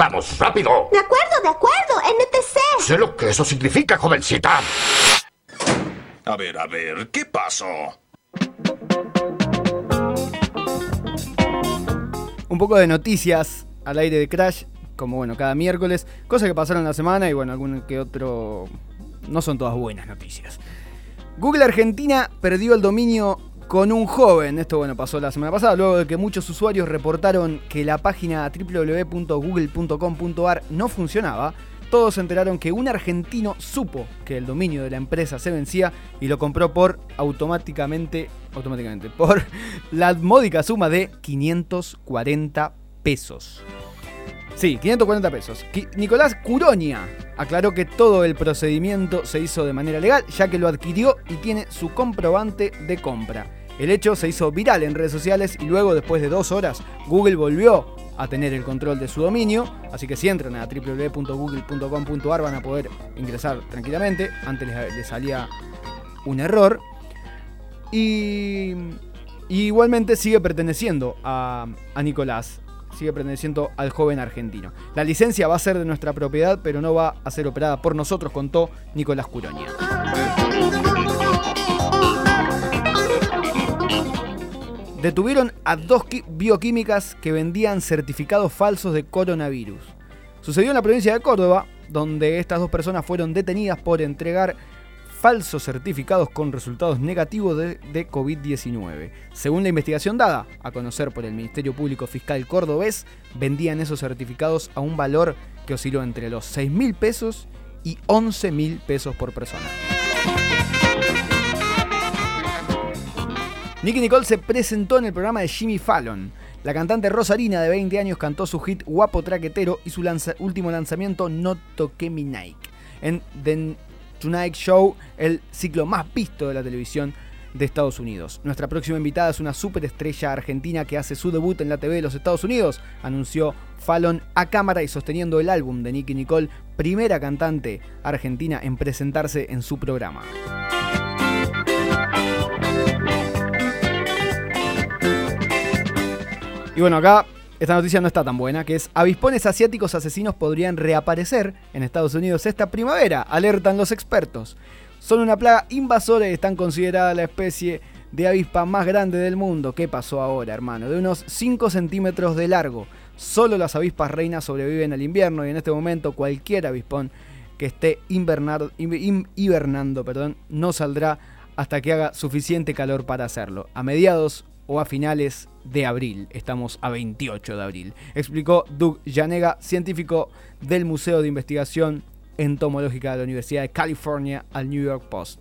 ¡Vamos, rápido! De acuerdo, de acuerdo, NTC. Sé lo que eso significa, jovencita. A ver, a ver, ¿qué pasó? Un poco de noticias al aire de Crash, como bueno, cada miércoles. Cosas que pasaron la semana y bueno, algún que otro. No son todas buenas noticias. Google Argentina perdió el dominio con un joven. Esto bueno pasó la semana pasada, luego de que muchos usuarios reportaron que la página www.google.com.ar no funcionaba. Todos se enteraron que un argentino supo que el dominio de la empresa se vencía y lo compró por automáticamente, automáticamente, por la módica suma de 540 pesos. Sí, 540 pesos. Nicolás Curonia aclaró que todo el procedimiento se hizo de manera legal, ya que lo adquirió y tiene su comprobante de compra. El hecho se hizo viral en redes sociales y luego, después de dos horas, Google volvió a tener el control de su dominio. Así que si entran a www.google.com.ar van a poder ingresar tranquilamente. Antes les, salía un error. Y, igualmente sigue perteneciendo a, a Nicolás. Sigue perteneciendo al joven argentino. La licencia va a ser de nuestra propiedad, pero no va a ser operada por nosotros, contó Nicolás Curonia. Detuvieron a dos bioquímicas que vendían certificados falsos de coronavirus. Sucedió en la provincia de Córdoba, donde estas dos personas fueron detenidas por entregar falsos certificados con resultados negativos de, de COVID-19. Según la investigación dada a conocer por el Ministerio Público Fiscal Cordobés, vendían esos certificados a un valor que osciló entre los 6 mil pesos y 11 mil pesos por persona. Nicky Nicole se presentó en el programa de Jimmy Fallon. La cantante Rosarina de 20 años cantó su hit Guapo Traquetero y su último lanzamiento No Toqué Mi Nike. En The Tonight Show, el ciclo más visto de la televisión de Estados Unidos. Nuestra próxima invitada es una superestrella argentina que hace su debut en la TV de los Estados Unidos, anunció Fallon a cámara y sosteniendo el álbum de Nicky Nicole, primera cantante argentina en presentarse en su programa. Y bueno, acá esta noticia no está tan buena, que es avispones asiáticos asesinos podrían reaparecer en Estados Unidos esta primavera, alertan los expertos. Son una plaga invasora y están consideradas la especie de avispa más grande del mundo. ¿Qué pasó ahora, hermano? De unos 5 centímetros de largo. Solo las avispas reinas sobreviven al invierno y en este momento cualquier avispón que esté invernar- hibernando perdón, no saldrá hasta que haga suficiente calor para hacerlo. A mediados o a finales de abril. Estamos a 28 de abril. Explicó Doug Yanega, científico del Museo de Investigación Entomológica de la Universidad de California al New York Post.